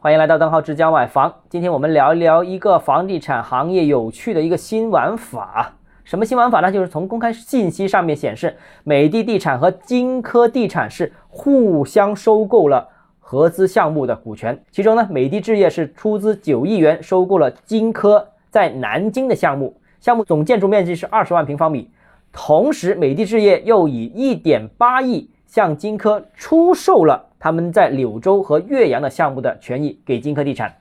欢迎来到邓浩之家买房。今天我们聊一聊一个房地产行业有趣的一个新玩法。什么新玩法呢？就是从公开信息上面显示，美的地产和金科地产是互相收购了合资项目的股权。其中呢，美的置业是出资九亿元收购了金科在南京的项目，项目总建筑面积是二十万平方米。同时，美的置业又以一点八亿向金科出售了他们在柳州和岳阳的项目的权益给金科地产。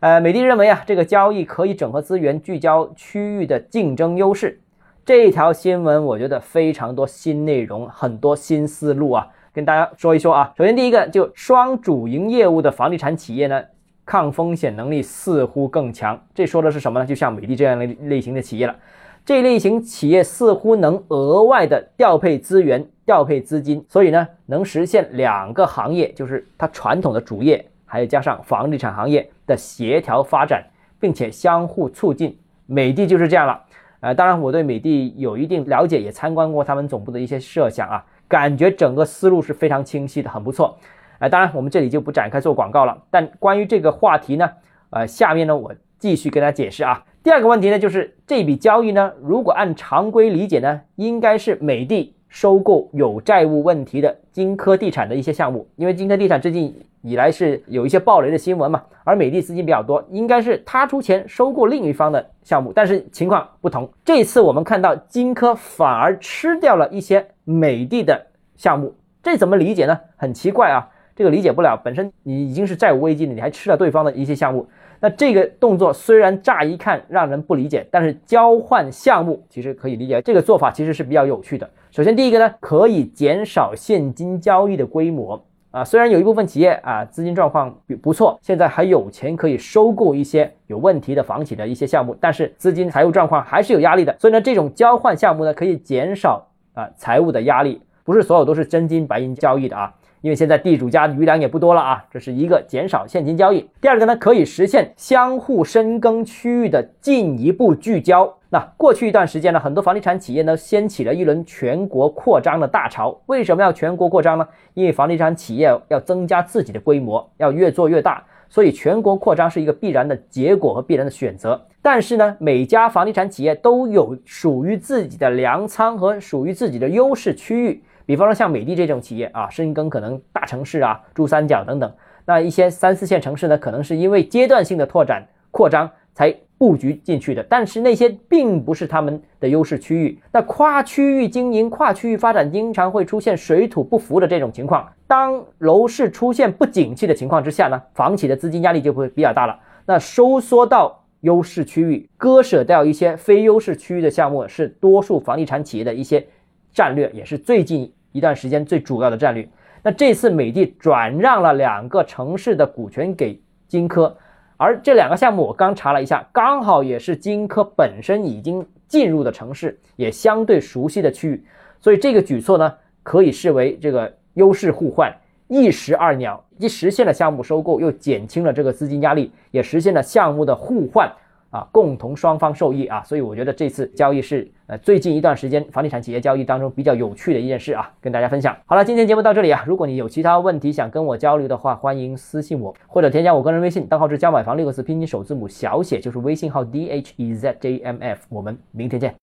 呃，美的认为啊，这个交易可以整合资源，聚焦区域的竞争优势。这一条新闻我觉得非常多新内容，很多新思路啊，跟大家说一说啊。首先第一个，就双主营业务的房地产企业呢，抗风险能力似乎更强。这说的是什么呢？就像美的这样类类型的企业了。这类型企业似乎能额外的调配资源、调配资金，所以呢，能实现两个行业，就是它传统的主业。还有加上房地产行业的协调发展，并且相互促进，美的就是这样了。呃，当然我对美的有一定了解，也参观过他们总部的一些设想啊，感觉整个思路是非常清晰的，很不错。呃，当然我们这里就不展开做广告了。但关于这个话题呢，呃，下面呢我继续跟大家解释啊。第二个问题呢，就是这笔交易呢，如果按常规理解呢，应该是美的收购有债务问题的金科地产的一些项目，因为金科地产最近。以来是有一些暴雷的新闻嘛，而美的资金比较多，应该是他出钱收购另一方的项目，但是情况不同。这次我们看到金科反而吃掉了一些美的的项目，这怎么理解呢？很奇怪啊，这个理解不了。本身你已经是债务危机了，你还吃了对方的一些项目，那这个动作虽然乍一看让人不理解，但是交换项目其实可以理解。这个做法其实是比较有趣的。首先第一个呢，可以减少现金交易的规模。啊，虽然有一部分企业啊资金状况不错，现在还有钱可以收购一些有问题的房企的一些项目，但是资金财务状况还是有压力的。所以呢，这种交换项目呢，可以减少啊财务的压力，不是所有都是真金白银交易的啊。因为现在地主家余粮也不多了啊，这是一个减少现金交易。第二个呢，可以实现相互深耕区域的进一步聚焦。那过去一段时间呢，很多房地产企业呢掀起了一轮全国扩张的大潮。为什么要全国扩张呢？因为房地产企业要增加自己的规模，要越做越大，所以全国扩张是一个必然的结果和必然的选择。但是呢，每家房地产企业都有属于自己的粮仓和属于自己的优势区域。比方说像美的这种企业啊，深耕可能大城市啊、珠三角等等，那一些三四线城市呢，可能是因为阶段性的拓展扩张才布局进去的，但是那些并不是他们的优势区域。那跨区域经营、跨区域发展，经常会出现水土不服的这种情况。当楼市出现不景气的情况之下呢，房企的资金压力就会比较大了。那收缩到优势区域，割舍掉一些非优势区域的项目，是多数房地产企业的一些。战略也是最近一段时间最主要的战略。那这次美的转让了两个城市的股权给金科，而这两个项目我刚查了一下，刚好也是金科本身已经进入的城市，也相对熟悉的区域。所以这个举措呢，可以视为这个优势互换，一石二鸟，既实现了项目收购，又减轻了这个资金压力，也实现了项目的互换。啊，共同双方受益啊，所以我觉得这次交易是呃最近一段时间房地产企业交易当中比较有趣的一件事啊，跟大家分享。好了，今天节目到这里啊，如果你有其他问题想跟我交流的话，欢迎私信我或者添加我个人微信，账号是加买房六个字拼音首字母小写，就是微信号 d h e z j m f。我们明天见。